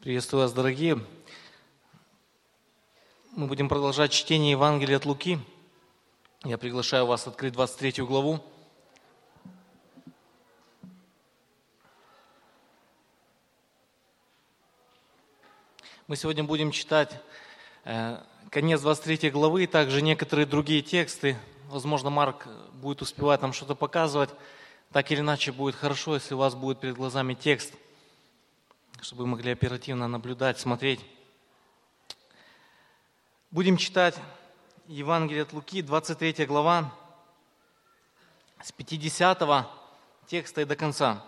Приветствую вас, дорогие. Мы будем продолжать чтение Евангелия от Луки. Я приглашаю вас открыть 23 главу. Мы сегодня будем читать э, конец 23 главы, также некоторые другие тексты. Возможно, Марк будет успевать нам что-то показывать. Так или иначе, будет хорошо, если у вас будет перед глазами текст, чтобы вы могли оперативно наблюдать, смотреть. Будем читать Евангелие от Луки, 23 глава, с 50 текста и до конца.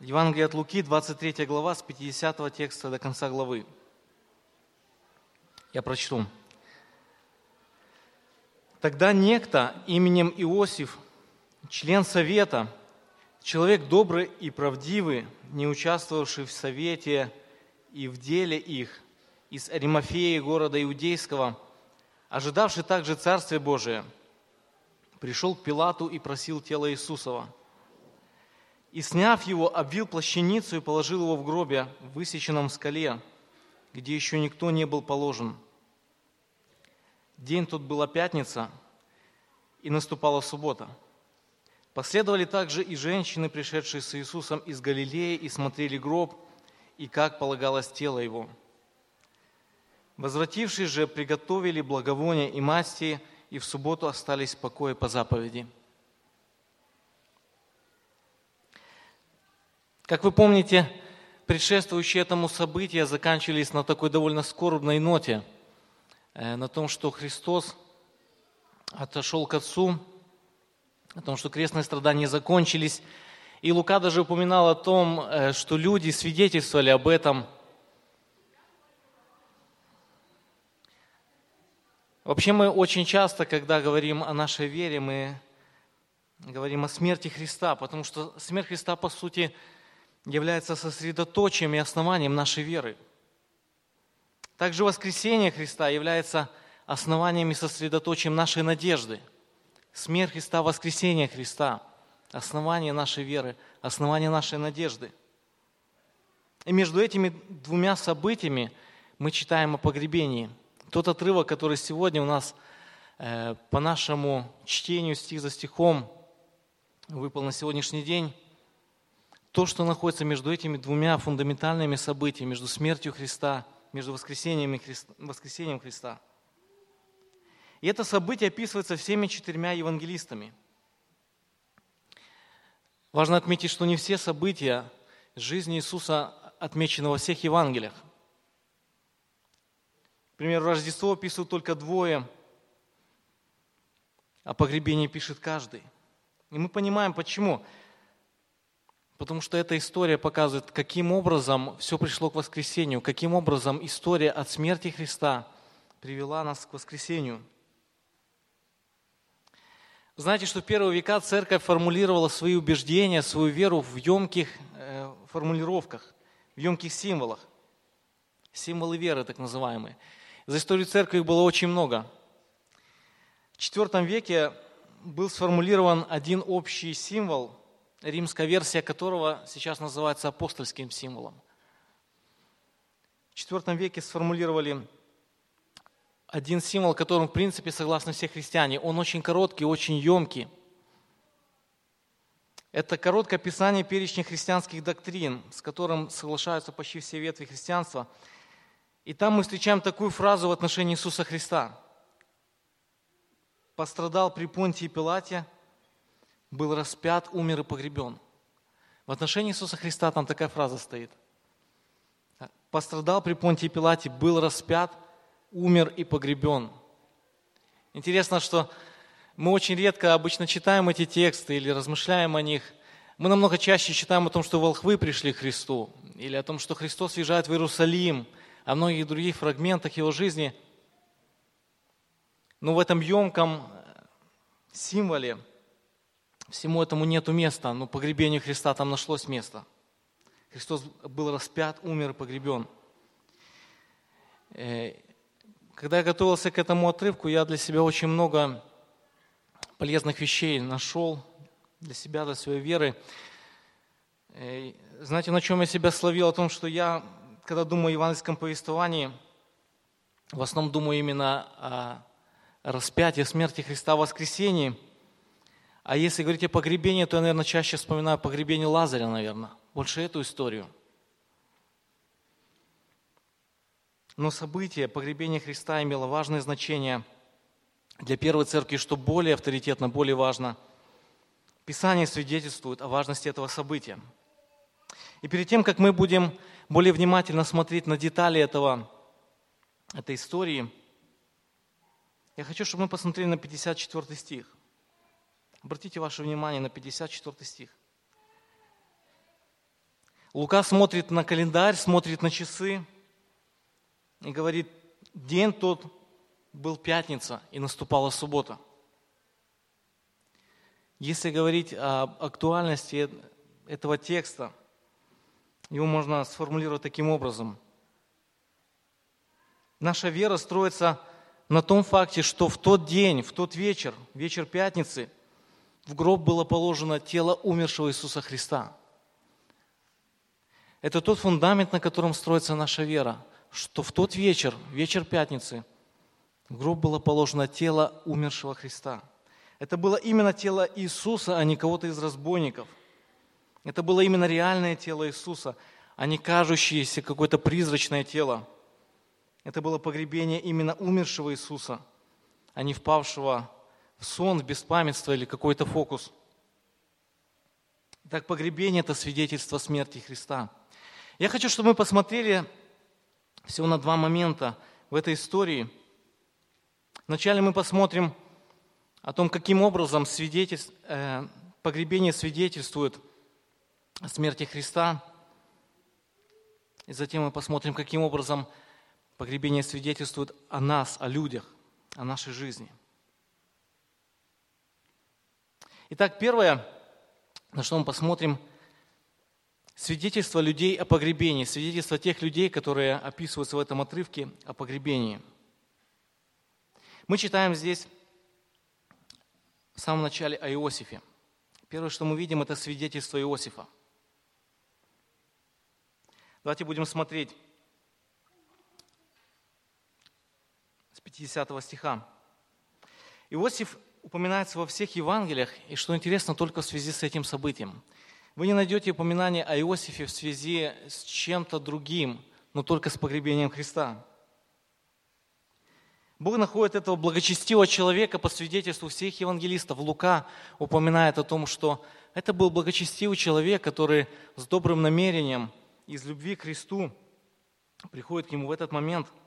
Евангелие от Луки, 23 глава, с 50 текста до конца главы. Я прочту. Тогда некто именем Иосиф, член совета, человек добрый и правдивый, не участвовавший в совете и в деле их, из Аримафеи, города Иудейского, ожидавший также Царствие Божие, пришел к Пилату и просил тело Иисусова. И, сняв его, обвил плащаницу и положил его в гробе, высеченном в скале, где еще никто не был положен. День тот была пятница, и наступала суббота. Последовали также и женщины, пришедшие с Иисусом из Галилеи, и смотрели гроб, и как полагалось тело его. Возвратившись же, приготовили благовония и масти, и в субботу остались в покое по заповеди. Как вы помните, предшествующие этому события заканчивались на такой довольно скорбной ноте, э, на том, что Христос отошел к Отцу, о том, что крестные страдания закончились. И Лука даже упоминал о том, э, что люди свидетельствовали об этом. Вообще мы очень часто, когда говорим о нашей вере, мы говорим о смерти Христа, потому что смерть Христа, по сути, является сосредоточием и основанием нашей веры. Также воскресение Христа является основанием и сосредоточием нашей надежды. Смерть Христа, воскресение Христа – основание нашей веры, основание нашей надежды. И между этими двумя событиями мы читаем о погребении. Тот отрывок, который сегодня у нас э, по нашему чтению стих за стихом выпал на сегодняшний день, то, что находится между этими двумя фундаментальными событиями, между смертью Христа, между воскресением Христа, воскресением Христа. И это событие описывается всеми четырьмя евангелистами. Важно отметить, что не все события жизни Иисуса отмечены во всех Евангелиях. К примеру, Рождество описывают только двое, а погребение пишет каждый. И мы понимаем, почему. Потому что эта история показывает, каким образом все пришло к воскресению, каким образом история от смерти Христа привела нас к воскресению. Знаете, что в первые века церковь формулировала свои убеждения, свою веру в емких э, формулировках, в емких символах. Символы веры, так называемые. За историю церкви их было очень много. В IV веке был сформулирован один общий символ, римская версия которого сейчас называется апостольским символом. В IV веке сформулировали один символ, которым, в принципе, согласны все христиане. Он очень короткий, очень емкий. Это короткое описание перечня христианских доктрин, с которым соглашаются почти все ветви христианства. И там мы встречаем такую фразу в отношении Иисуса Христа. «Пострадал при Понтии Пилате – был распят, умер и погребен. В отношении Иисуса Христа там такая фраза стоит. Пострадал при Понтии Пилате, был распят, умер и погребен. Интересно, что мы очень редко обычно читаем эти тексты или размышляем о них. Мы намного чаще читаем о том, что волхвы пришли к Христу, или о том, что Христос въезжает в Иерусалим, о многих других фрагментах Его жизни. Но в этом емком символе Всему этому нету места, но погребению Христа там нашлось место. Христос был распят, умер и погребен. Когда я готовился к этому отрывку, я для себя очень много полезных вещей нашел для себя, для своей веры. Э, знаете, на чем я себя словил? О том, что я, когда думаю о евангельском повествовании, в основном думаю именно о распятии, смерти Христа, воскресении. А если говорить о погребении, то я, наверное, чаще вспоминаю погребение Лазаря, наверное. Больше эту историю. Но событие погребения Христа имело важное значение для первой церкви, что более авторитетно, более важно. Писание свидетельствует о важности этого события. И перед тем, как мы будем более внимательно смотреть на детали этого, этой истории, я хочу, чтобы мы посмотрели на 54 стих. Обратите ваше внимание на 54 стих. Лука смотрит на календарь, смотрит на часы и говорит, день тот был пятница и наступала суббота. Если говорить об актуальности этого текста, его можно сформулировать таким образом. Наша вера строится на том факте, что в тот день, в тот вечер, вечер пятницы, в гроб было положено тело умершего Иисуса Христа. Это тот фундамент, на котором строится наша вера, что в тот вечер, вечер пятницы, в гроб было положено тело умершего Христа. Это было именно тело Иисуса, а не кого-то из разбойников. Это было именно реальное тело Иисуса, а не кажущееся какое-то призрачное тело – это было погребение именно умершего Иисуса, а не впавшего в сон, в беспамятство или какой-то фокус. Так погребение – это свидетельство смерти Христа. Я хочу, чтобы мы посмотрели всего на два момента в этой истории. Вначале мы посмотрим о том, каким образом свидетельств, э, погребение свидетельствует о смерти Христа. И затем мы посмотрим, каким образом Погребение свидетельствует о нас, о людях, о нашей жизни. Итак, первое, на что мы посмотрим, свидетельство людей о погребении, свидетельство тех людей, которые описываются в этом отрывке о погребении. Мы читаем здесь в самом начале о Иосифе. Первое, что мы видим, это свидетельство Иосифа. Давайте будем смотреть 50 стиха. Иосиф упоминается во всех Евангелиях, и что интересно, только в связи с этим событием. Вы не найдете упоминания о Иосифе в связи с чем-то другим, но только с погребением Христа. Бог находит этого благочестивого человека по свидетельству всех евангелистов. Лука упоминает о том, что это был благочестивый человек, который с добрым намерением из любви к Христу приходит к нему в этот момент –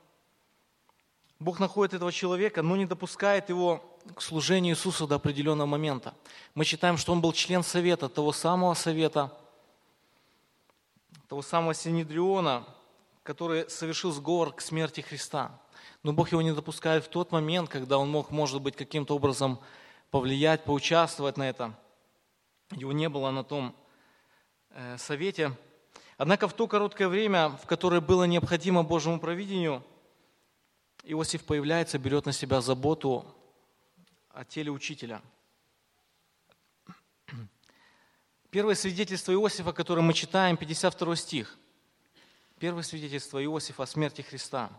Бог находит этого человека, но не допускает его к служению Иисусу до определенного момента. Мы читаем, что он был член совета, того самого совета, того самого Синедриона, который совершил сговор к смерти Христа. Но Бог его не допускает в тот момент, когда он мог, может быть, каким-то образом повлиять, поучаствовать на это. Его не было на том э, совете. Однако в то короткое время, в которое было необходимо Божьему провидению – Иосиф появляется, берет на себя заботу о теле учителя. Первое свидетельство Иосифа, которое мы читаем, 52 стих. Первое свидетельство Иосифа о смерти Христа.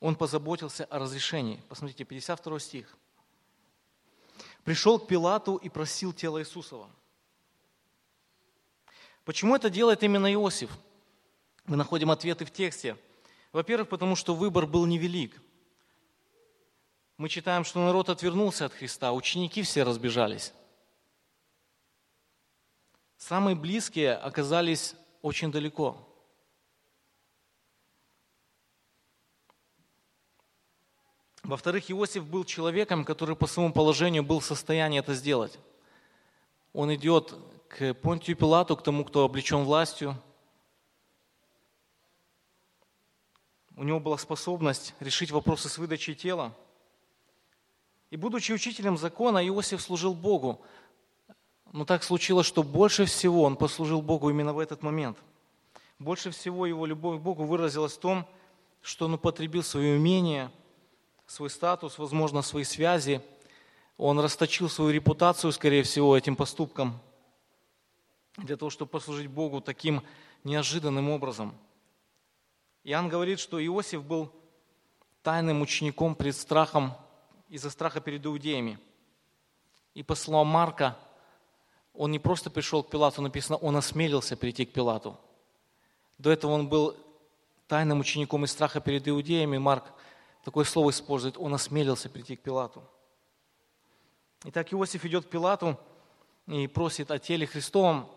Он позаботился о разрешении. Посмотрите, 52 стих. Пришел к Пилату и просил тело Иисусова. Почему это делает именно Иосиф? Мы находим ответы в тексте – во-первых, потому что выбор был невелик. Мы читаем, что народ отвернулся от Христа, ученики все разбежались. Самые близкие оказались очень далеко. Во-вторых, Иосиф был человеком, который по своему положению был в состоянии это сделать. Он идет к Понтию Пилату, к тому, кто облечен властью – у него была способность решить вопросы с выдачей тела. И будучи учителем закона, Иосиф служил Богу. Но так случилось, что больше всего он послужил Богу именно в этот момент. Больше всего его любовь к Богу выразилась в том, что он употребил свое умение, свой статус, возможно, свои связи. Он расточил свою репутацию, скорее всего, этим поступком. для того, чтобы послужить Богу таким неожиданным образом. Иоанн говорит, что Иосиф был тайным учеником перед страхом, из-за страха перед иудеями. И по словам Марка, он не просто пришел к Пилату, написано, он осмелился прийти к Пилату. До этого он был тайным учеником из страха перед иудеями. Марк такое слово использует, он осмелился прийти к Пилату. Итак, Иосиф идет к Пилату и просит о теле Христовом.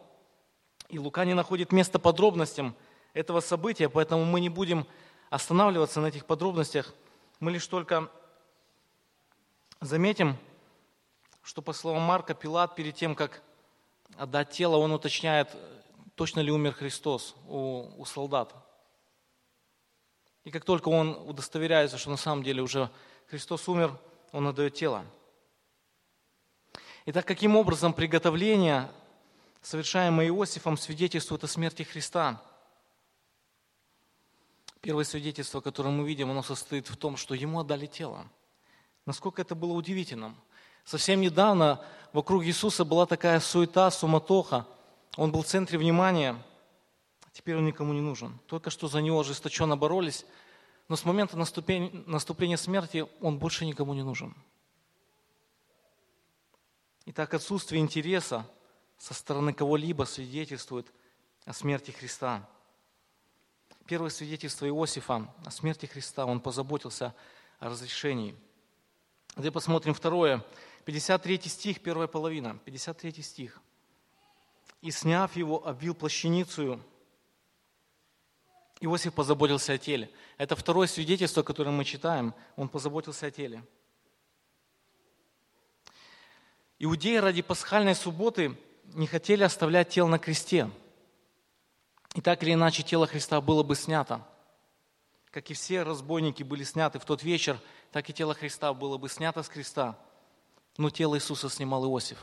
И Лука не находит места подробностям этого события, поэтому мы не будем останавливаться на этих подробностях. Мы лишь только заметим, что по словам Марка, Пилат перед тем, как отдать тело, он уточняет, точно ли умер Христос у, у солдат. И как только он удостоверяется, что на самом деле уже Христос умер, он отдает тело. Итак, каким образом приготовление, совершаемое Иосифом, свидетельствует о смерти Христа? Первое свидетельство, которое мы видим, оно состоит в том, что ему отдали тело. Насколько это было удивительным. Совсем недавно вокруг Иисуса была такая суета, суматоха. Он был в центре внимания. Теперь он никому не нужен. Только что за него ожесточенно боролись. Но с момента наступления смерти он больше никому не нужен. Итак, отсутствие интереса со стороны кого-либо свидетельствует о смерти Христа. Первое свидетельство Иосифа о смерти Христа, он позаботился о разрешении. Давайте посмотрим второе. 53 стих, первая половина. 53 стих. «И сняв его, обвил плащаницу, Иосиф позаботился о теле». Это второе свидетельство, которое мы читаем. Он позаботился о теле. Иудеи ради пасхальной субботы не хотели оставлять тело на кресте. И так или иначе тело Христа было бы снято. Как и все разбойники были сняты в тот вечер, так и тело Христа было бы снято с креста. Но тело Иисуса снимал Иосиф.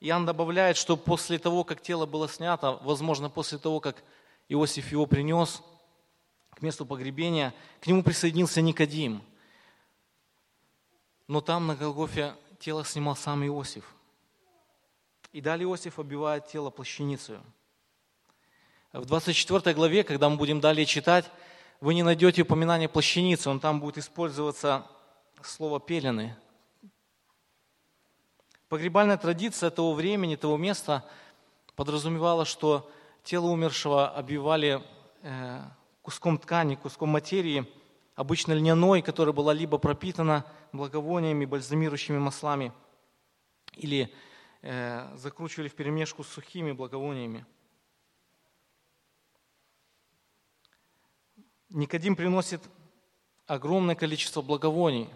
Иоанн добавляет, что после того, как тело было снято, возможно, после того, как Иосиф его принес к месту погребения, к нему присоединился Никодим – но там на Голгофе тело снимал сам Иосиф. И далее Иосиф обивает тело плащаницей. В 24 главе, когда мы будем далее читать, вы не найдете упоминания плащаницы, он там будет использоваться слово «пелены». Погребальная традиция того времени, того места подразумевала, что тело умершего обивали э, куском ткани, куском материи, обычно льняной, которая была либо пропитана благовониями, бальзамирующими маслами, или закручивали в перемешку с сухими благовониями. Никодим приносит огромное количество благовоний.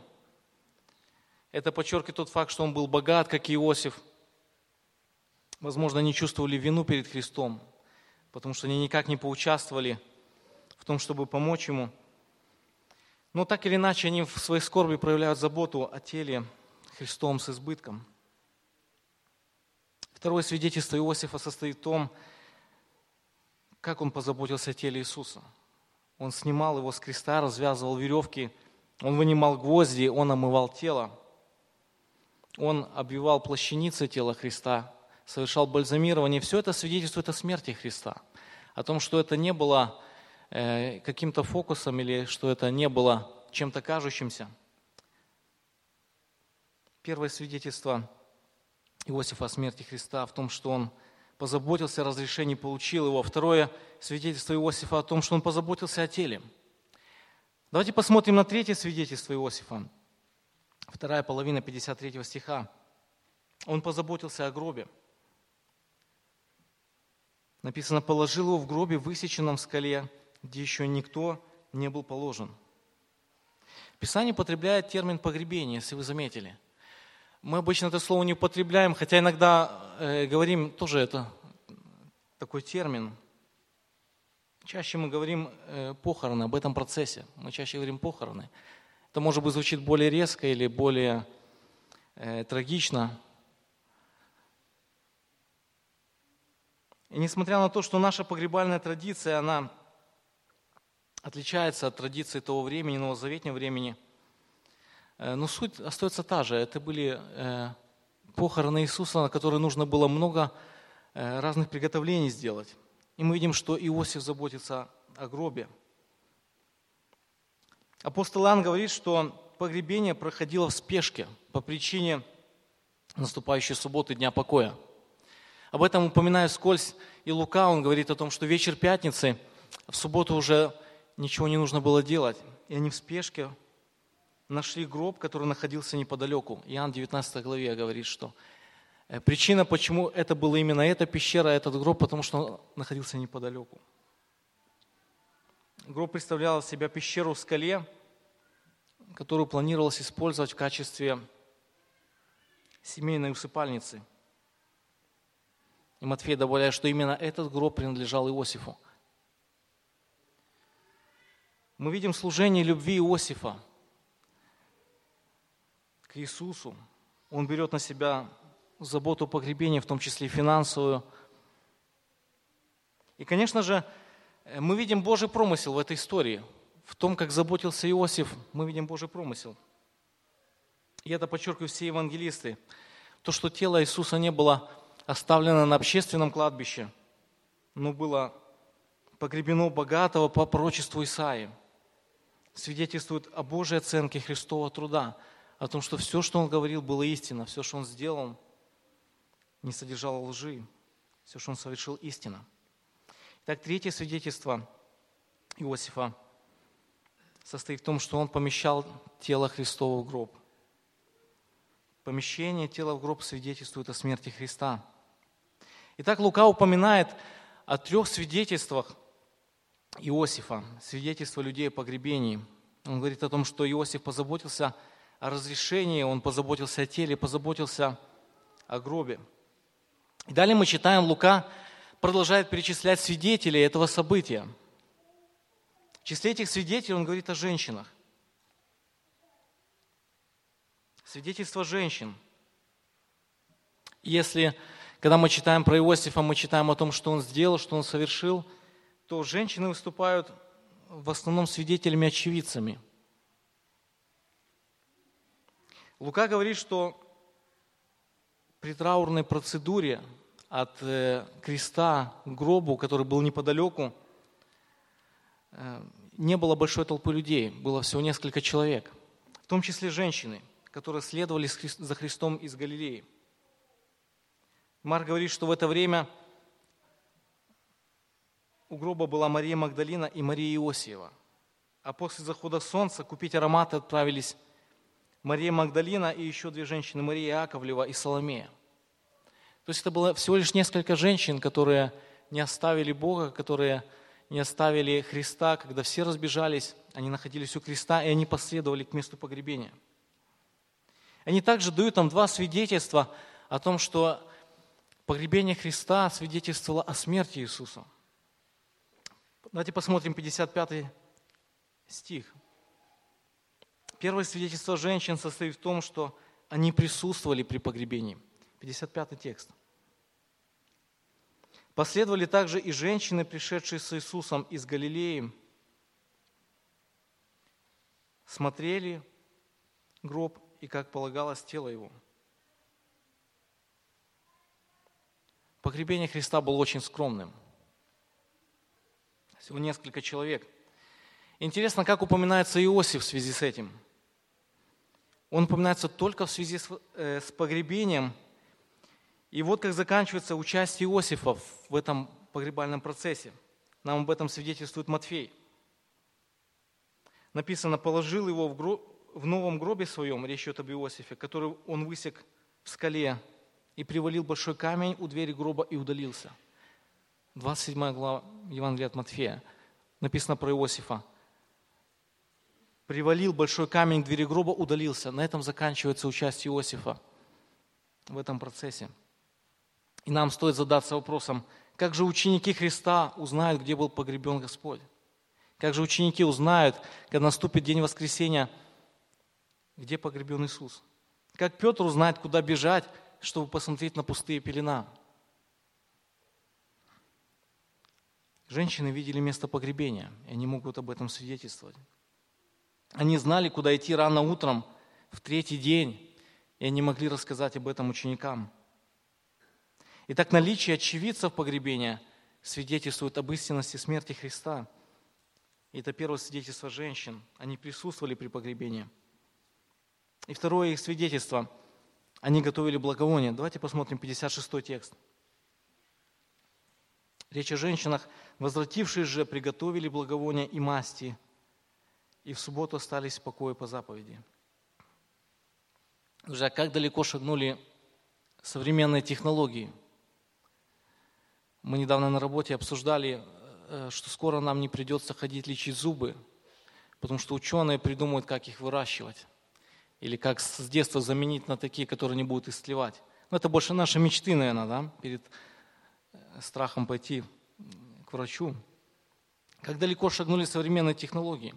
Это подчеркивает тот факт, что он был богат, как Иосиф. Возможно, они чувствовали вину перед Христом, потому что они никак не поучаствовали в том, чтобы помочь ему – но так или иначе, они в своей скорби проявляют заботу о теле Христом с избытком. Второе свидетельство Иосифа состоит в том, как он позаботился о теле Иисуса. Он снимал его с креста, развязывал веревки, он вынимал гвозди, он омывал тело. Он обвивал плащаницы тела Христа, совершал бальзамирование. Все это свидетельствует о смерти Христа, о том, что это не было Э, каким-то фокусом или что это не было чем-то кажущимся. Первое свидетельство Иосифа о смерти Христа в том, что он позаботился о разрешении, получил его. Второе свидетельство Иосифа о том, что он позаботился о теле. Давайте посмотрим на третье свидетельство Иосифа. Вторая половина 53 стиха. Он позаботился о гробе. Написано, положил его в гробе, высеченном в скале, где еще никто не был положен. Писание употребляет термин погребение, если вы заметили. Мы обычно это слово не употребляем, хотя иногда э, говорим тоже это такой термин. Чаще мы говорим э, похороны об этом процессе. Мы чаще говорим похороны. Это, может быть, звучит более резко или более э, трагично. И несмотря на то, что наша погребальная традиция, она отличается от традиции того времени, новозаветнего времени. Э, но суть остается та же. Это были э, похороны Иисуса, на которые нужно было много э, разных приготовлений сделать. И мы видим, что Иосиф заботится о гробе. Апостол Иоанн говорит, что погребение проходило в спешке по причине наступающей субботы, Дня покоя. Об этом упоминаю скользь и Лука, он говорит о том, что вечер пятницы, в субботу уже ничего не нужно было делать. И они в спешке нашли гроб, который находился неподалеку. Иоанн 19 главе говорит, что э, причина, почему это была именно эта пещера, этот гроб, потому что он находился неподалеку. Гроб представлял из себя пещеру в скале, которую планировалось использовать в качестве семейной усыпальницы. И Матфей добавляет, что именно этот гроб принадлежал Иосифу. Мы видим служение любви Иосифа – к Иисусу. Он берет на себя заботу погребения, в том числе и финансовую. И, конечно же, мы видим Божий промысел в этой истории. В том, как заботился Иосиф, мы видим Божий промысел. И это подчеркивают все евангелисты. То, что тело Иисуса не было оставлено на общественном кладбище, но было погребено богатого по пророчеству Исаии, свидетельствует о Божьей оценке Христового труда – о том, что все, что он говорил, было истина, все, что он сделал, не содержало лжи, все, что он совершил, истина. Итак, третье свидетельство Иосифа состоит в том, что он помещал тело Христова в гроб. Помещение тела в гроб свидетельствует о смерти Христа. Итак, Лука упоминает о трех свидетельствах Иосифа, свидетельства людей о погребении. Он говорит о том, что Иосиф позаботился о о разрешении, он позаботился о теле, позаботился о гробе. И далее мы читаем, Лука продолжает перечислять свидетелей этого события. В числе этих свидетелей он говорит о женщинах. Свидетельство женщин. Если, когда мы читаем про Иосифа, мы читаем о том, что он сделал, что он совершил, то женщины выступают в основном свидетелями, очевидцами – Лука говорит, что при траурной процедуре от э, креста к гробу, который был неподалеку, э, не было большой толпы людей, было всего несколько человек, в том числе женщины, которые следовали за Христом из Галилеи. Марк говорит, что в это время у гроба была Мария Магдалина и Мария Иосиева. А после захода солнца купить ароматы отправились Мария Магдалина и еще две женщины, Мария Яковлева и Соломея. То есть это было всего лишь несколько женщин, которые не оставили Бога, которые не оставили Христа, когда все разбежались, они находились у креста, и они последовали к месту погребения. Они также дают нам два свидетельства о том, что погребение Христа свидетельствовало о смерти Иисуса. Давайте посмотрим 55 стих. Первое свидетельство женщин состоит в том, что они присутствовали при погребении. 55 текст. Последовали также и женщины, пришедшие с Иисусом из Галилеи, смотрели гроб и, как полагалось, тело его. Погребение Христа было очень скромным. Всего несколько человек. Интересно, как упоминается Иосиф в связи с этим – он упоминается только в связи с, э, с погребением. И вот как заканчивается участие Иосифа в этом погребальном процессе. Нам об этом свидетельствует Матфей. Написано, положил его в, гроб, в новом гробе своем, речь идет об Иосифе, который он высек в скале, и привалил большой камень у двери гроба и удалился. 27 глава Евангелия от Матфея. Написано про Иосифа привалил большой камень к двери гроба, удалился. На этом заканчивается участие Иосифа в этом процессе. И нам стоит задаться вопросом, как же ученики Христа узнают, где был погребен Господь? Как же ученики узнают, когда наступит день воскресения, где погребен Иисус? Как Петр узнает, куда бежать, чтобы посмотреть на пустые пелена? Женщины видели место погребения, и они могут об этом свидетельствовать. Они знали, куда идти рано утром, в третий день, и они могли рассказать об этом ученикам. Итак, наличие очевидцев погребения свидетельствует об истинности смерти Христа. И это первое свидетельство женщин. Они присутствовали при погребении. И второе их свидетельство. Они готовили благовоние. Давайте посмотрим 56 текст. Речь о женщинах, возвратившись же, приготовили благовония и масти, и в субботу остались в покое по заповеди. Уже как далеко шагнули современные технологии. Мы недавно на работе обсуждали, э, что скоро нам не придется ходить лечить зубы, потому что ученые придумают, как их выращивать. Или как с детства заменить на такие, которые не будут истлевать. Но это больше наши мечты, наверное, да, перед страхом пойти к врачу. Как далеко шагнули современные технологии.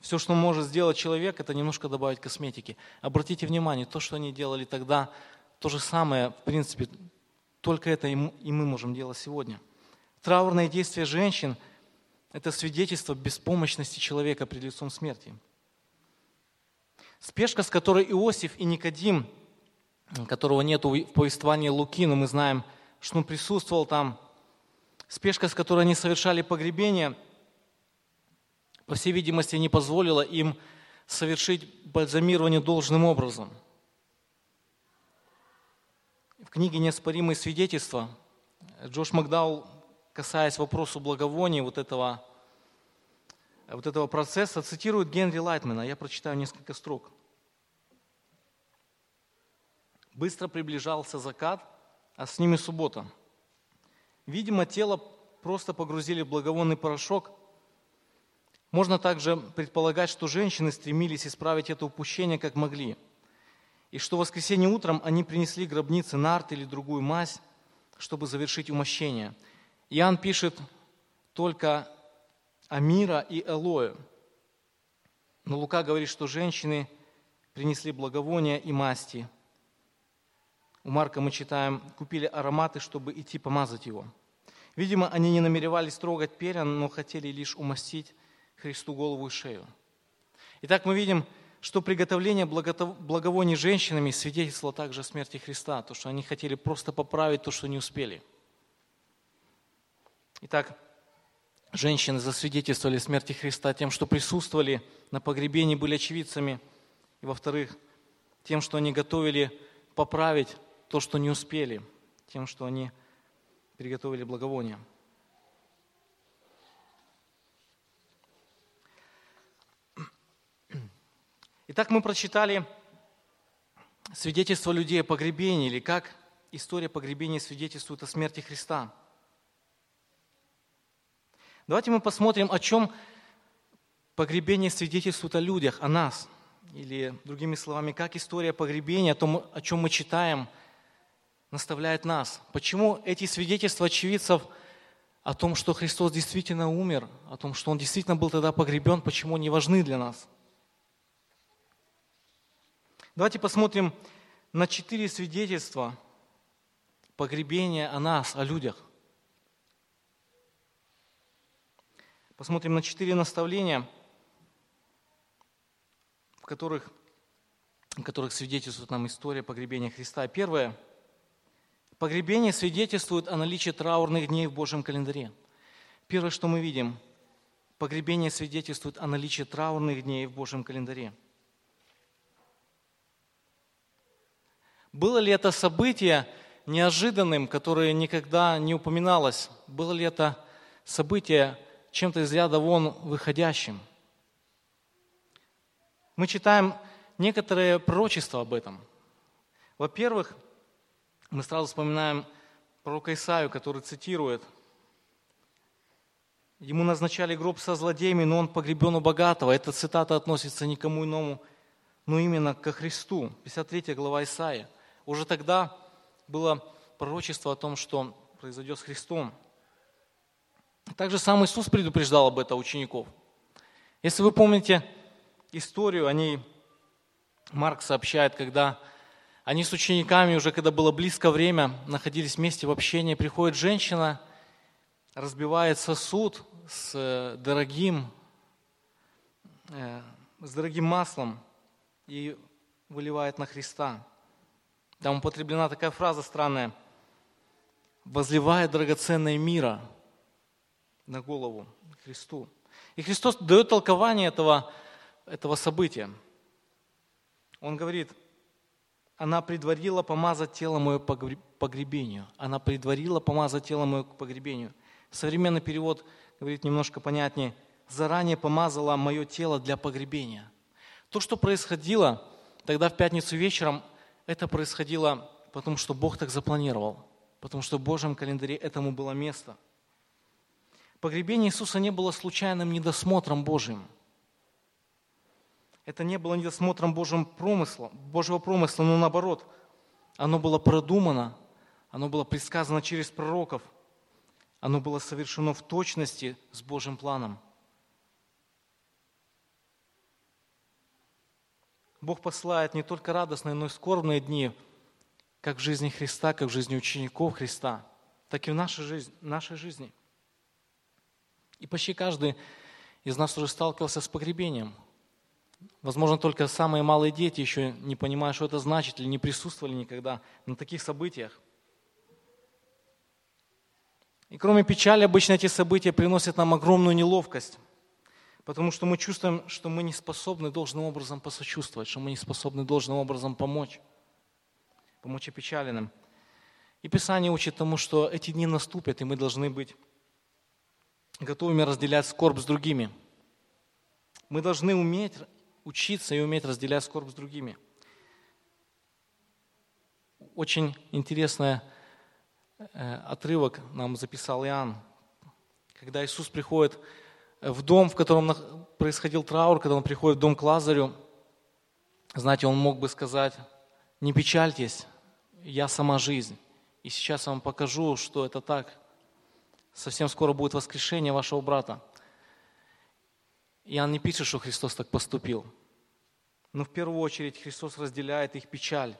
Все, что может сделать человек, это немножко добавить косметики. Обратите внимание, то, что они делали тогда, то же самое, в принципе, только это и мы можем делать сегодня. Траурные действия женщин – это свидетельство беспомощности человека перед лицом смерти. Спешка, с которой Иосиф и Никодим, которого нет в повествовании Луки, но мы знаем – что он присутствовал там, спешка, с которой они совершали погребение, по всей видимости, не позволила им совершить бальзамирование должным образом. В книге «Неоспоримые свидетельства» Джош Макдаул, касаясь вопроса благовония вот этого, вот этого процесса, цитирует Генри Лайтмана. Я прочитаю несколько строк. Быстро приближался закат – а с ними суббота. Видимо, тело просто погрузили в благовонный порошок. Можно также предполагать, что женщины стремились исправить это упущение как могли. И что в воскресенье утром они принесли гробницы нарт или другую мазь, чтобы завершить умощение. Иоанн пишет только о Мира и Элое. Но Лука говорит, что женщины принесли благовония и масти – у Марка мы читаем, купили ароматы, чтобы идти помазать его. Видимо, они не намеревались трогать перьян, но хотели лишь умастить Христу голову и шею. Итак, мы видим, что приготовление благовоний женщинами свидетельствовало также о смерти Христа, то, что они хотели просто поправить то, что не успели. Итак, женщины засвидетельствовали смерти Христа тем, что присутствовали на погребении, были очевидцами, и, во-вторых, тем, что они готовили поправить то, что не успели, тем, что они приготовили благовония. Итак, мы прочитали свидетельство людей о погребении, или как история погребения свидетельствует о смерти Христа. Давайте мы посмотрим, о чем погребение свидетельствует о людях, о нас. Или, другими словами, как история погребения, о том, о чем мы читаем – наставляет нас. Почему эти свидетельства очевидцев о том, что Христос действительно умер, о том, что Он действительно был тогда погребен, почему они важны для нас? Давайте посмотрим на четыре свидетельства погребения о нас, о людях. Посмотрим на четыре наставления, в которых, в которых свидетельствует нам история погребения Христа. Первое – Погребение свидетельствует о наличии траурных дней в Божьем календаре. Первое, что мы видим, погребение свидетельствует о наличии траурных дней в Божьем календаре. Было ли это событие неожиданным, которое никогда не упоминалось? Было ли это событие чем-то из ряда вон выходящим? Мы читаем некоторые пророчества об этом. Во-первых, мы сразу вспоминаем пророка Исаию, который цитирует. Ему назначали гроб со злодеями, но он погребен у богатого. Эта цитата относится никому иному, но именно ко Христу. 53 глава Исаия. Уже тогда было пророчество о том, что произойдет с Христом. Также сам Иисус предупреждал об этом учеников. Если вы помните историю, о ней Марк сообщает, когда они с учениками уже, когда было близко время, находились вместе в общении. Приходит женщина, разбивает сосуд с э, дорогим, э, с дорогим маслом. И выливает на Христа. Там употреблена такая фраза странная. Возливает драгоценное мира на голову Христу. И Христос дает толкование этого, этого события. Он говорит, она предварила помазать тело мое погребению. Она предварила помазать тело мое к погребению. Современный перевод говорит немножко понятнее. Заранее помазала мое тело для погребения. То, что происходило тогда в пятницу вечером, это происходило потому, что Бог так запланировал. Потому что в Божьем календаре этому было место. Погребение Иисуса не было случайным недосмотром Божьим – это не было недосмотром Божьим промысла, Божьего промысла, но наоборот, оно было продумано, оно было предсказано через пророков, оно было совершено в точности с Божьим планом. Бог посылает не только радостные, но и скорбные дни, как в жизни Христа, как в жизни учеников Христа, так и в нашей жизни. Нашей жизни. И почти каждый из нас уже сталкивался с погребением – Возможно, только самые малые дети еще не понимают, что это значит, или не присутствовали никогда на таких событиях. И кроме печали, обычно эти события приносят нам огромную неловкость, потому что мы чувствуем, что мы не способны должным образом посочувствовать, что мы не способны должным образом помочь, помочь опечаленным. И Писание учит тому, что эти дни наступят, и мы должны быть готовыми разделять скорбь с другими. Мы должны уметь учиться и уметь разделять скорбь с другими. Очень интересный э, отрывок нам записал Иоанн. Когда Иисус приходит в дом, в котором происходил траур, когда он приходит в дом к Лазарю, знаете, он мог бы сказать, не печальтесь, я сама жизнь. И сейчас я вам покажу, что это так. Совсем скоро будет воскрешение вашего брата. Иоанн не пишет, что Христос так поступил. Но в первую очередь Христос разделяет их печаль.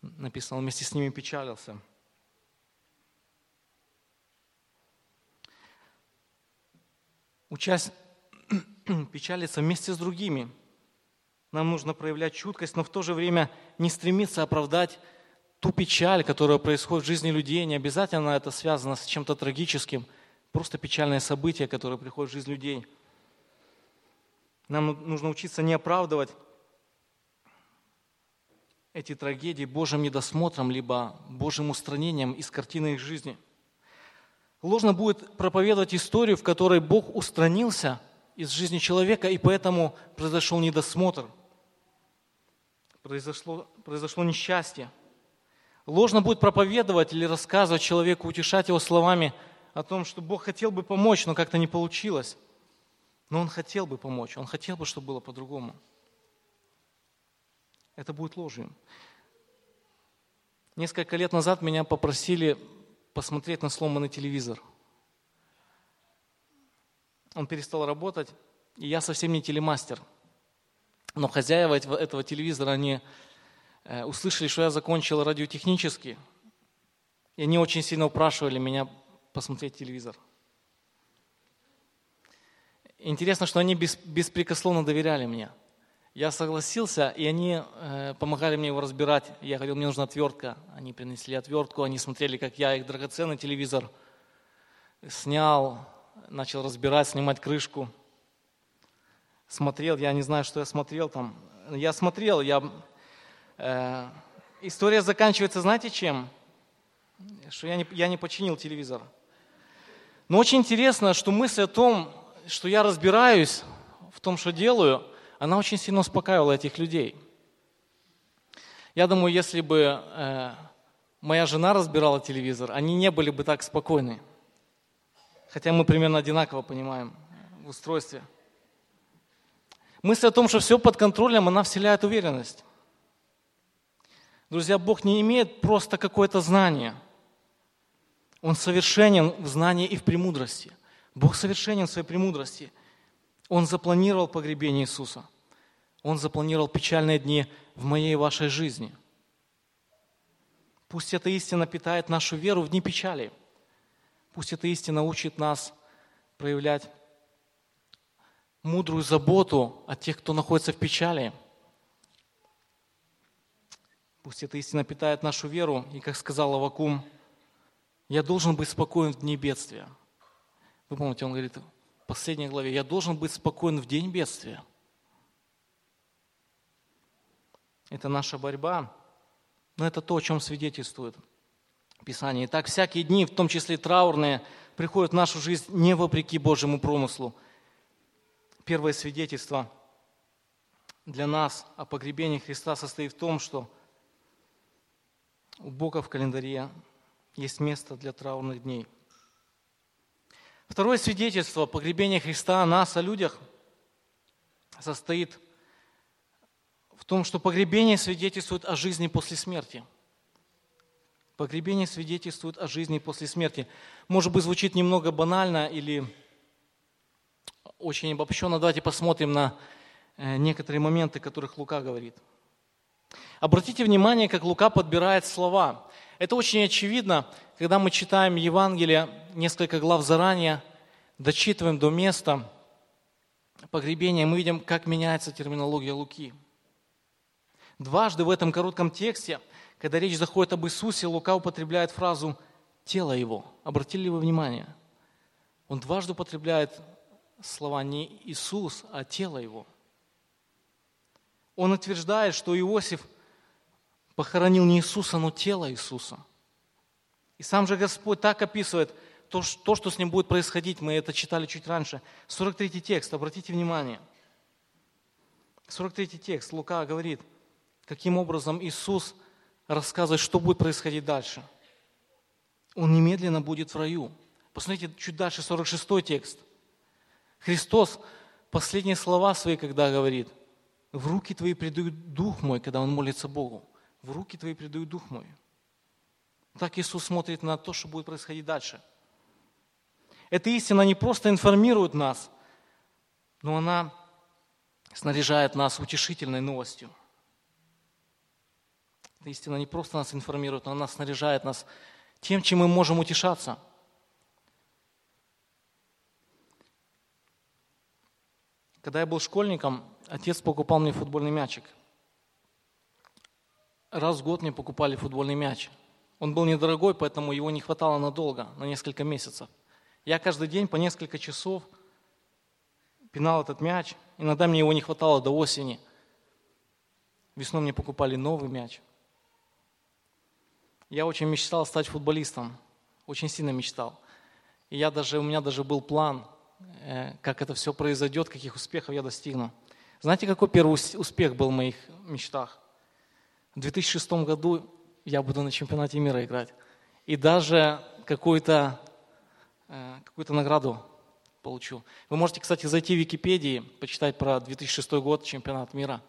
Написано, он вместе с ними печалился. Участь печалиться вместе с другими. Нам нужно проявлять чуткость, но в то же время не стремиться оправдать ту печаль, которая происходит в жизни людей. Не обязательно это связано с чем-то трагическим – просто печальное событие, которое приходит в жизнь людей. Нам нужно учиться не оправдывать эти трагедии Божьим недосмотром, либо Божьим устранением из картины их жизни. Ложно будет проповедовать историю, в которой Бог устранился из жизни человека, и поэтому произошел недосмотр, произошло, произошло несчастье. Ложно будет проповедовать или рассказывать человеку, утешать его словами – о том, что Бог хотел бы помочь, но как-то не получилось. Но Он хотел бы помочь, Он хотел бы, чтобы было по-другому. Это будет ложью. Несколько лет назад меня попросили посмотреть на сломанный телевизор. Он перестал работать, и я совсем не телемастер. Но хозяева этого телевизора, они э, услышали, что я закончил радиотехнический, и они очень сильно упрашивали меня посмотреть телевизор. Интересно, что они бес, беспрекословно доверяли мне. Я согласился, и они э, помогали мне его разбирать. Я говорил, мне нужна отвертка. Они принесли отвертку, они смотрели, как я их драгоценный телевизор снял, начал разбирать, снимать крышку. Смотрел, я не знаю, что я смотрел там. Я смотрел, я... Э, история заканчивается, знаете, чем? Что я не, я не починил телевизор. Но очень интересно, что мысль о том, что я разбираюсь в том, что делаю, она очень сильно успокаивала этих людей. Я думаю, если бы э, моя жена разбирала телевизор, они не были бы так спокойны. Хотя мы примерно одинаково понимаем в устройстве. Мысль о том, что все под контролем, она вселяет уверенность. Друзья, Бог не имеет просто какое-то знание – он совершенен в знании и в премудрости. Бог совершенен в своей премудрости. Он запланировал погребение Иисуса. Он запланировал печальные дни в моей и вашей жизни. Пусть эта истина питает нашу веру в дни печали. Пусть эта истина учит нас проявлять мудрую заботу о тех, кто находится в печали. Пусть эта истина питает нашу веру, и, как сказал Авакум, я должен быть спокоен в дни бедствия. Вы помните, он говорит в последней главе, я должен быть спокоен в день бедствия. Это наша борьба, но это то, о чем свидетельствует Писание. Итак, всякие дни, в том числе траурные, приходят в нашу жизнь не вопреки Божьему промыслу. Первое свидетельство для нас о погребении Христа состоит в том, что у Бога в календаре есть место для траурных дней. Второе свидетельство погребения Христа о нас, о людях, состоит в том, что погребение свидетельствует о жизни после смерти. Погребение свидетельствует о жизни после смерти. Может быть, звучит немного банально или очень обобщенно. Давайте посмотрим на э, некоторые моменты, о которых Лука говорит. Обратите внимание, как Лука подбирает слова. Это очень очевидно, когда мы читаем Евангелие несколько глав заранее, дочитываем до места погребения, мы видим, как меняется терминология Луки. Дважды в этом коротком тексте, когда речь заходит об Иисусе, Лука употребляет фразу «тело Его». Обратили ли вы внимание? Он дважды употребляет слова не Иисус, а тело Его. Он утверждает, что Иосиф похоронил не Иисуса, но тело Иисуса. И сам же Господь так описывает то, что с ним будет происходить. Мы это читали чуть раньше. 43 текст, обратите внимание. 43 текст, Лука говорит, каким образом Иисус рассказывает, что будет происходить дальше. Он немедленно будет в раю. Посмотрите, чуть дальше, 46 текст. Христос последние слова свои, когда говорит, в руки твои предают дух мой, когда он молится Богу в руки Твои предаю Дух мой. Так Иисус смотрит на то, что будет происходить дальше. Эта истина не просто информирует нас, но она снаряжает нас утешительной новостью. Эта истина не просто нас информирует, но она снаряжает нас тем, чем мы можем утешаться. Когда я был школьником, отец покупал мне футбольный мячик – раз в год мне покупали футбольный мяч. Он был недорогой, поэтому его не хватало надолго, на несколько месяцев. Я каждый день по несколько часов пинал этот мяч. Иногда мне его не хватало до осени. Весной мне покупали новый мяч. Я очень мечтал стать футболистом. Очень сильно мечтал. И я даже, у меня даже был план, э, как это все произойдет, каких успехов я достигну. Знаете, какой первый успех был в моих мечтах? В 2006 году я буду на чемпионате мира играть. И даже какую-то э, какую награду получу. Вы можете, кстати, зайти в Википедии, почитать про 2006 год, чемпионат мира.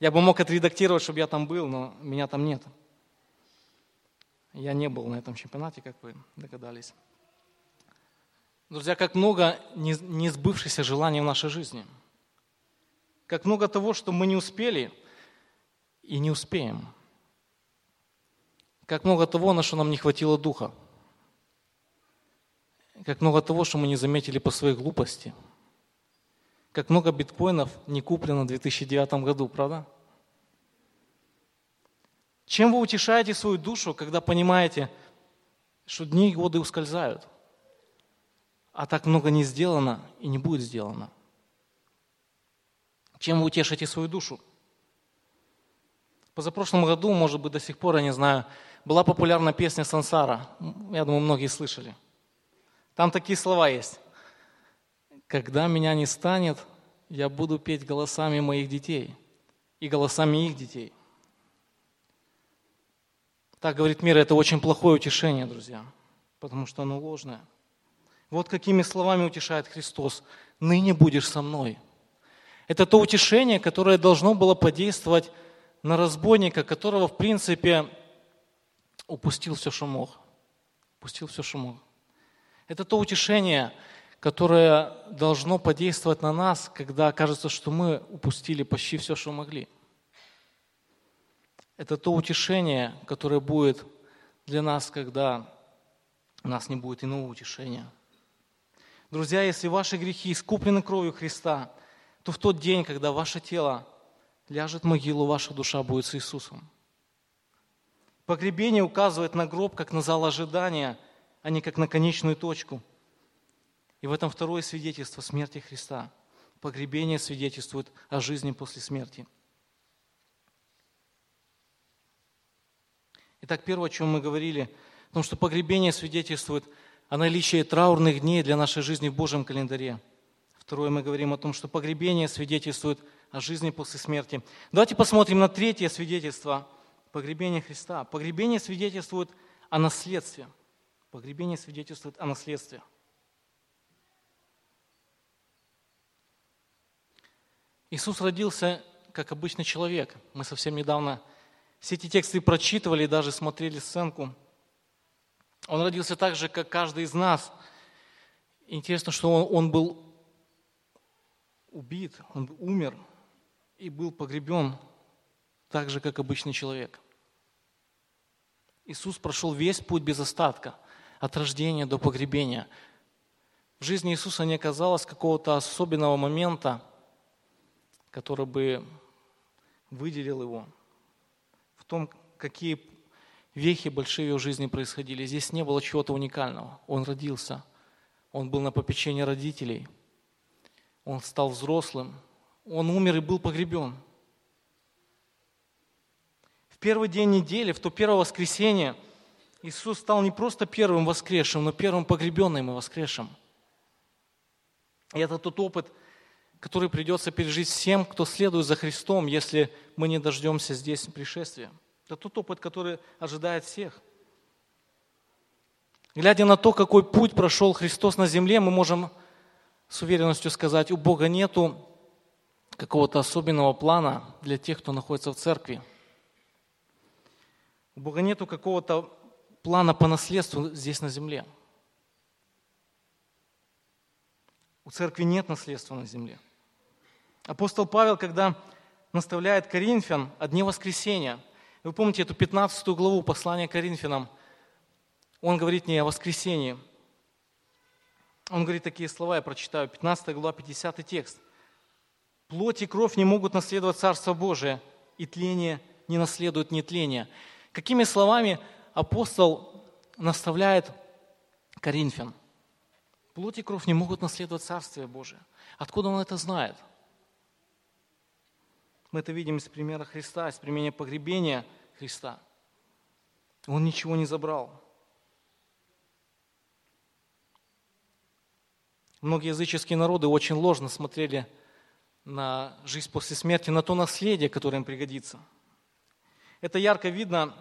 Я бы мог отредактировать, чтобы я там был, но меня там нет. Я не был на этом чемпионате, как вы догадались. Друзья, как много не сбывшихся желаний в нашей жизни. Как много того, что мы не успели – и не успеем. Как много того, на что нам не хватило духа. Как много того, что мы не заметили по своей глупости. Как много биткоинов не куплено в 2009 году, правда? Чем вы утешаете свою душу, когда понимаете, что дни и годы ускользают, а так много не сделано и не будет сделано? Чем вы утешите свою душу? Позапрошлом году, может быть, до сих пор, я не знаю, была популярна песня «Сансара». Я думаю, многие слышали. Там такие слова есть. «Когда меня не станет, я буду петь голосами моих детей и голосами их детей». Так говорит мир, это очень плохое утешение, друзья, потому что оно ложное. Вот какими словами утешает Христос. «Ныне будешь со мной». Это то утешение, которое должно было подействовать на разбойника, которого, в принципе, упустил все, что мог. Упустил все, что мог. Это то утешение, которое должно подействовать на нас, когда кажется, что мы упустили почти все, что могли. Это то утешение, которое будет для нас, когда у нас не будет иного утешения. Друзья, если ваши грехи искуплены кровью Христа, то в тот день, когда ваше тело ляжет в могилу, ваша душа будет с Иисусом. Погребение указывает на гроб, как на зал ожидания, а не как на конечную точку. И в этом второе свидетельство смерти Христа. Погребение свидетельствует о жизни после смерти. Итак, первое, о чем мы говорили, о том, что погребение свидетельствует о наличии траурных дней для нашей жизни в Божьем календаре. Второе, мы говорим о том, что погребение свидетельствует о жизни после смерти. Давайте посмотрим на третье свидетельство погребения Христа. Погребение свидетельствует о наследстве. Погребение свидетельствует о наследстве. Иисус родился как обычный человек. Мы совсем недавно все эти тексты прочитывали и даже смотрели сценку. Он родился так же, как каждый из нас. Интересно, что он, он был убит, он умер и был погребен так же, как обычный человек. Иисус прошел весь путь без остатка, от рождения до погребения. В жизни Иисуса не оказалось какого-то особенного момента, который бы выделил его в том, какие вехи большие в его жизни происходили. Здесь не было чего-то уникального. Он родился, он был на попечении родителей – он стал взрослым, он умер и был погребен. В первый день недели, в то первое воскресенье, Иисус стал не просто первым воскресшим, но первым погребенным и воскресшим. И это тот опыт, который придется пережить всем, кто следует за Христом, если мы не дождемся здесь пришествия. Это тот опыт, который ожидает всех. Глядя на то, какой путь прошел Христос на земле, мы можем с уверенностью сказать, у Бога нету какого-то особенного плана для тех, кто находится в церкви. У Бога нету какого-то плана по наследству здесь на земле. У церкви нет наследства на земле. Апостол Павел, когда наставляет Коринфян о дне воскресения, вы помните эту 15 главу послания Коринфянам, он говорит не о воскресении – он говорит такие слова, я прочитаю, 15 глава, 50 текст. «Плоть и кровь не могут наследовать Царство Божие, и тление не наследует нетление». Какими словами апостол наставляет Коринфян? Плоть и кровь не могут наследовать Царствие Божие. Откуда он это знает? Мы это видим из примера Христа, из примера погребения Христа. Он ничего не забрал. Многие языческие народы очень ложно смотрели на жизнь после смерти, на то наследие, которое им пригодится. Это ярко видно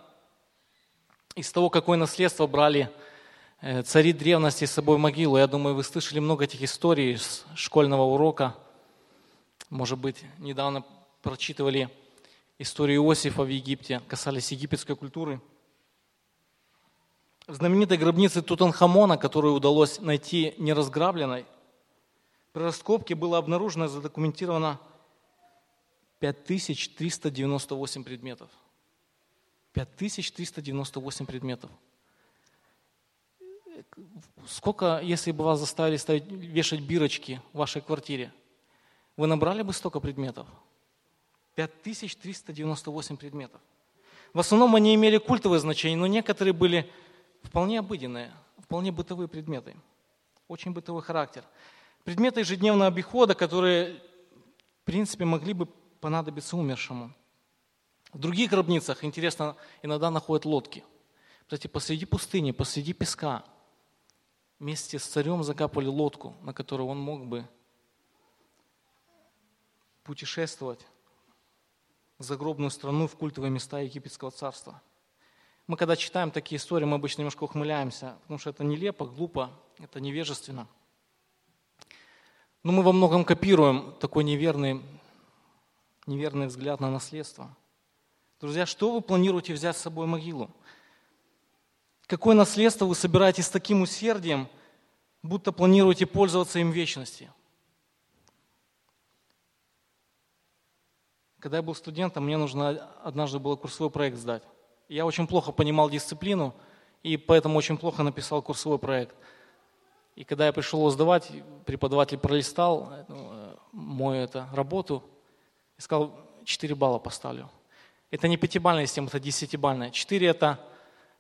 из того, какое наследство брали э, цари древности с собой в могилу. Я думаю, вы слышали много этих историй с школьного урока. Может быть, недавно прочитывали историю Иосифа в Египте, касались египетской культуры. В знаменитой гробнице Тутанхамона, которую удалось найти неразграбленной, при раскопке было обнаружено и задокументировано 5398 предметов. 5398 предметов. Сколько, если бы вас заставили ставить, вешать бирочки в вашей квартире, вы набрали бы столько предметов? 5398 предметов. В основном они имели культовое значение, но некоторые были вполне обыденные, вполне бытовые предметы. Очень бытовой характер. Предметы ежедневного обихода, которые, в принципе, могли бы понадобиться умершему. В других гробницах, интересно, иногда находят лодки. Кстати, посреди пустыни, посреди песка, вместе с царем закапали лодку, на которой он мог бы путешествовать загробную страну, в культовые места египетского царства – мы когда читаем такие истории, мы обычно немножко ухмыляемся, потому что это нелепо, глупо, это невежественно. Но мы во многом копируем такой неверный, неверный взгляд на наследство. Друзья, что вы планируете взять с собой могилу? Какое наследство вы собираетесь с таким усердием, будто планируете пользоваться им в вечности? Когда я был студентом, мне нужно однажды было курсовой проект сдать. Я очень плохо понимал дисциплину, и поэтому очень плохо написал курсовой проект. И когда я пришел его сдавать, преподаватель пролистал ну, мою это, работу и сказал, 4 балла поставлю. Это не пятибалльная система, это десятибалльная. 4 это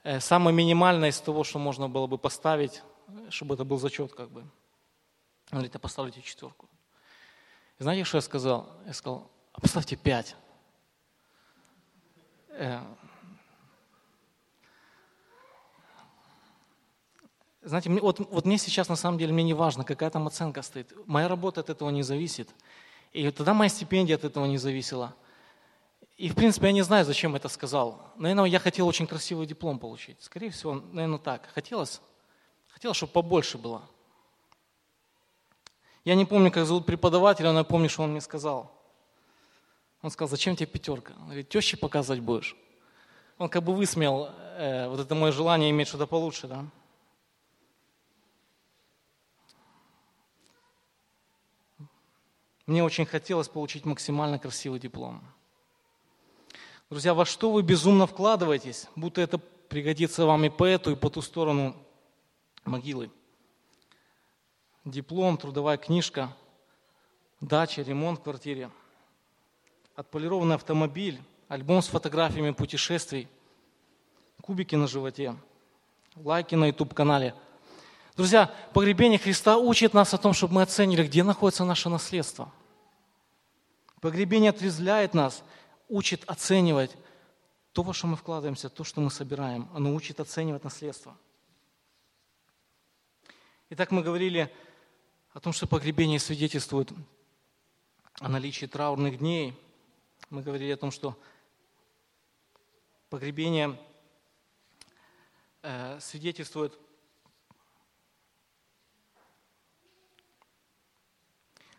э, самое минимальное из того, что можно было бы поставить, чтобы это был зачет как бы. Он говорит, я поставлю тебе четверку. И знаете, что я сказал? Я сказал, а поставьте 5. Э, знаете, вот, вот мне сейчас на самом деле мне не важно, какая там оценка стоит. Моя работа от этого не зависит. И тогда моя стипендия от этого не зависела. И, в принципе, я не знаю, зачем это сказал. Наверное, я хотел очень красивый диплом получить. Скорее всего, наверное, так. Хотелось, хотелось, чтобы побольше было. Я не помню, как зовут преподавателя, но я помню, что он мне сказал. Он сказал, зачем тебе пятерка? Он говорит, теще показывать будешь. Он как бы высмеял э, вот это мое желание иметь что-то получше, да. Мне очень хотелось получить максимально красивый диплом. Друзья, во что вы безумно вкладываетесь, будто это пригодится вам и по эту, и по ту сторону могилы. Диплом, трудовая книжка, дача, ремонт в квартире, отполированный автомобиль, альбом с фотографиями путешествий, кубики на животе, лайки на YouTube-канале. Друзья, погребение Христа учит нас о том, чтобы мы оценили, где находится наше наследство – Погребение отрезвляет нас, учит оценивать то, во что мы вкладываемся, то, что мы собираем. Оно учит оценивать наследство. Итак, мы говорили о том, что погребение свидетельствует о наличии траурных дней. Мы говорили о том, что погребение э, свидетельствует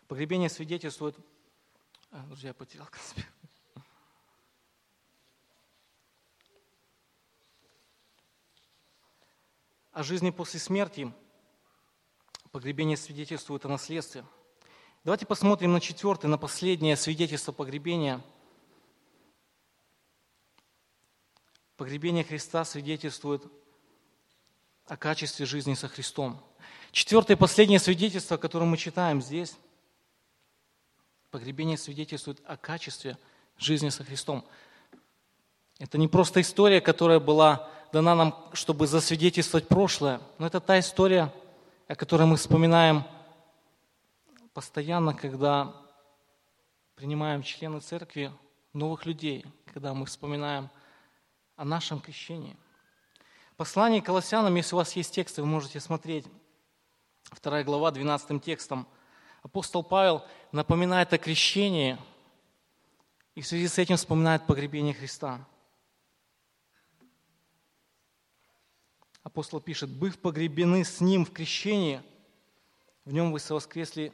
Погребение свидетельствует а, друзья, я потерял конспект. О жизни после смерти погребение свидетельствует о наследстве. Давайте посмотрим на четвертое, на последнее свидетельство погребения. Погребение Христа свидетельствует о качестве жизни со Христом. Четвертое и последнее свидетельство, которое мы читаем здесь – Погребение свидетельствует о качестве жизни со Христом. Это не просто история, которая была дана нам, чтобы засвидетельствовать прошлое, но это та история, о которой мы вспоминаем постоянно, когда принимаем члены церкви новых людей, когда мы вспоминаем о нашем крещении. Послание к Колоссянам, если у вас есть тексты, вы можете смотреть. Вторая глава, 12 текстом – Апостол Павел напоминает о крещении и в связи с этим вспоминает погребение Христа. Апостол пишет, «Быв погребены с Ним в крещении, в Нем вы совоскресли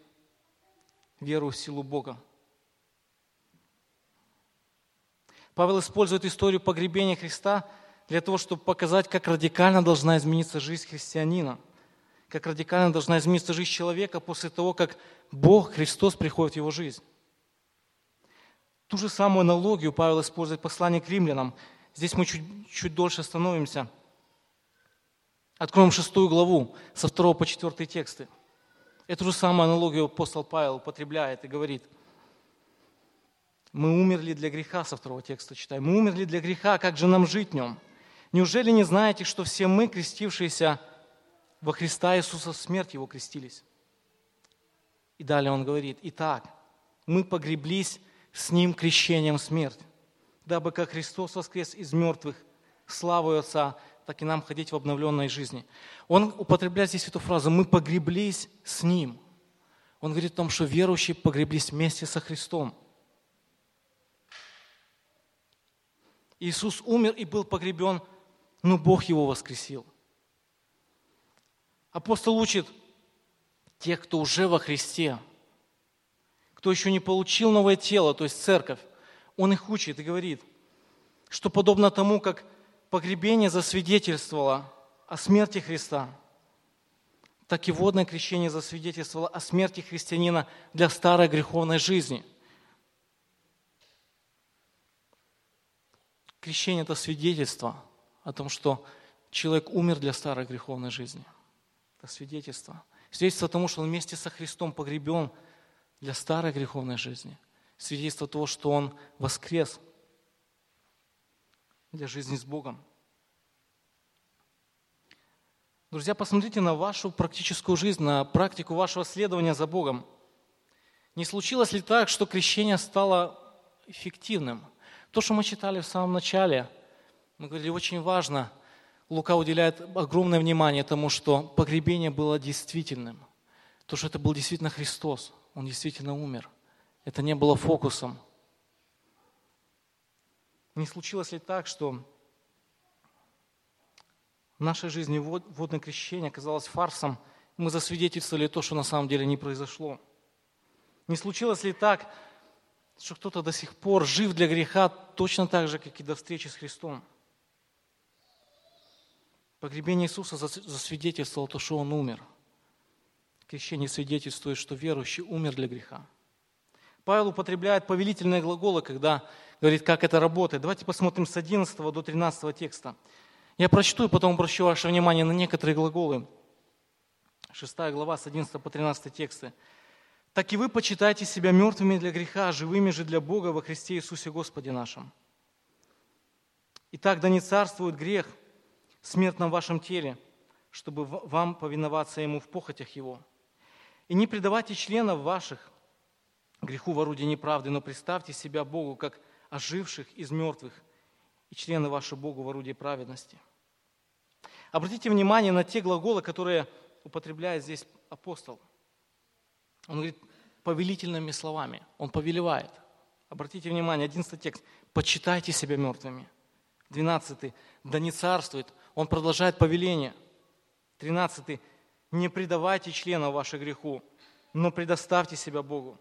веру в силу Бога». Павел использует историю погребения Христа для того, чтобы показать, как радикально должна измениться жизнь христианина – как радикально должна измениться жизнь человека после того, как Бог, Христос приходит в его жизнь. Ту же самую аналогию Павел использует в послании к римлянам. Здесь мы чуть, чуть дольше остановимся. Откроем шестую главу со второго по четвертый тексты. Эту же самую аналогию апостол Павел употребляет и говорит, мы умерли для греха, со второго текста читаем. Мы умерли для греха, как же нам жить в нем? Неужели не знаете, что все мы, крестившиеся во Христа Иисуса в смерть Его крестились. И далее он говорит, итак, мы погреблись с Ним крещением в смерть, дабы как Христос воскрес из мертвых славу Отца, так и нам ходить в обновленной жизни. Он употребляет здесь эту фразу «мы погреблись с Ним». Он говорит о том, что верующие погреблись вместе со Христом. Иисус умер и был погребен, но Бог его воскресил – Апостол учит тех, кто уже во Христе, кто еще не получил новое тело, то есть церковь, он их учит и говорит, что подобно тому, как погребение засвидетельствовало о смерти Христа, так и водное крещение засвидетельствовало о смерти христианина для старой греховной жизни. Крещение – это свидетельство о том, что человек умер для старой греховной жизни – это свидетельство. Свидетельство тому, что он вместе со Христом погребен для старой греховной жизни. Свидетельство того, что он воскрес для жизни с Богом. Друзья, посмотрите на вашу практическую жизнь, на практику вашего следования за Богом. Не случилось ли так, что крещение стало эффективным? То, что мы читали в самом начале, мы говорили, очень важно. Лука уделяет огромное внимание тому, что погребение было действительным. То, что это был действительно Христос. Он действительно умер. Это не было фокусом. Не случилось ли так, что в нашей жизни водное крещение оказалось фарсом, мы засвидетельствовали то, что на самом деле не произошло. Не случилось ли так, что кто-то до сих пор жив для греха точно так же, как и до встречи с Христом? Погребение Иисуса засвидетельствовало то, что Он умер. Крещение свидетельствует, что верующий умер для греха. Павел употребляет повелительные глаголы, когда говорит, как это работает. Давайте посмотрим с 11 до 13 текста. Я прочту и потом обращу ваше внимание на некоторые глаголы. Шестая глава с 11 по 13 тексты. «Так и вы почитайте себя мертвыми для греха, живыми же для Бога во Христе Иисусе Господе нашем. Итак, да не царствует грех, смерть на вашем теле, чтобы вам повиноваться Ему в похотях Его. И не предавайте членов ваших греху в орудии неправды, но представьте себя Богу, как оживших из мертвых, и члены ваши Богу в орудии праведности. Обратите внимание на те глаголы, которые употребляет здесь апостол. Он говорит повелительными словами. Он повелевает. Обратите внимание, 11 текст. «Почитайте себя мертвыми». 12. «Да не царствует». Он продолжает повеление. 13. «Не предавайте членов вашего греху, но предоставьте себя Богу».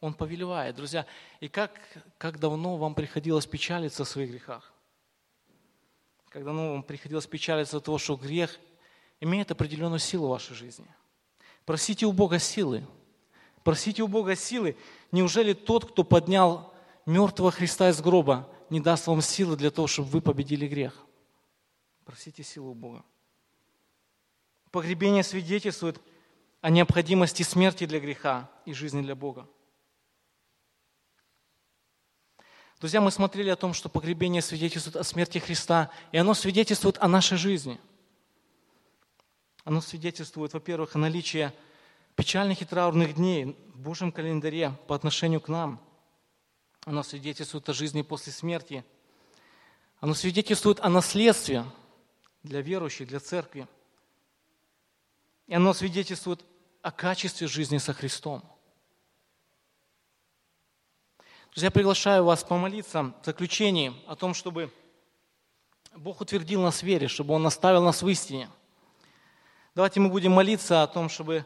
Он повелевает, друзья. И как, как давно вам приходилось печалиться о своих грехах? Как давно вам приходилось печалиться от того, что грех имеет определенную силу в вашей жизни? Просите у Бога силы. Просите у Бога силы. Неужели тот, кто поднял мертвого Христа из гроба, не даст вам силы для того, чтобы вы победили грех? Просите силу у Бога. Погребение свидетельствует о необходимости смерти для греха и жизни для Бога. Друзья, мы смотрели о том, что погребение свидетельствует о смерти Христа, и оно свидетельствует о нашей жизни. Оно свидетельствует, во-первых, о наличии печальных и траурных дней в Божьем календаре по отношению к нам. Оно свидетельствует о жизни после смерти. Оно свидетельствует о наследстве для верующих, для церкви. И оно свидетельствует о качестве жизни со Христом – Друзья, приглашаю вас помолиться в заключении о том, чтобы Бог утвердил нас в вере, чтобы Он наставил нас в истине. Давайте мы будем молиться о том, чтобы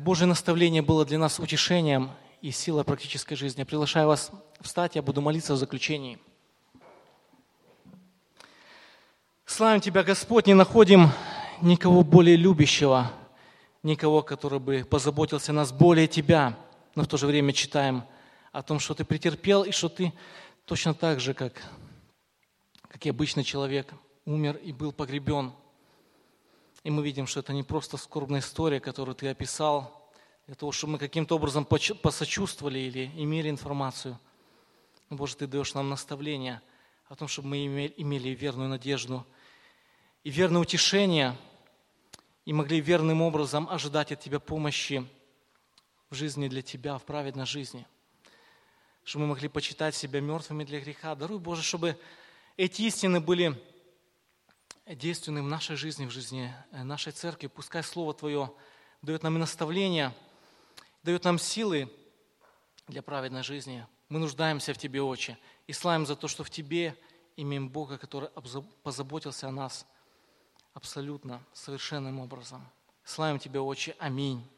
Божье наставление было для нас утешением и силой практической жизни. Я приглашаю вас встать, я буду молиться в заключении. Славим Тебя, Господь, не находим никого более любящего, никого, который бы позаботился о нас более Тебя, но в то же время читаем – о том, что ты претерпел, и что ты точно так же, как, как и обычный человек, умер и был погребен. И мы видим, что это не просто скорбная история, которую ты описал, для того, чтобы мы каким-то образом посочувствовали или имели информацию. Боже, Ты даешь нам наставление о том, чтобы мы имели верную надежду и верное утешение, и могли верным образом ожидать от Тебя помощи в жизни для Тебя, в праведной жизни – чтобы мы могли почитать себя мертвыми для греха. Даруй, Боже, чтобы эти истины были действенны в нашей жизни, в жизни э, нашей церкви. Пускай Слово Твое дает нам и наставления, дает нам силы для праведной жизни. Мы нуждаемся в Тебе, Отче, и славим за то, что в Тебе имеем Бога, который позаботился о нас абсолютно совершенным образом. Славим Тебя, Отче. Аминь.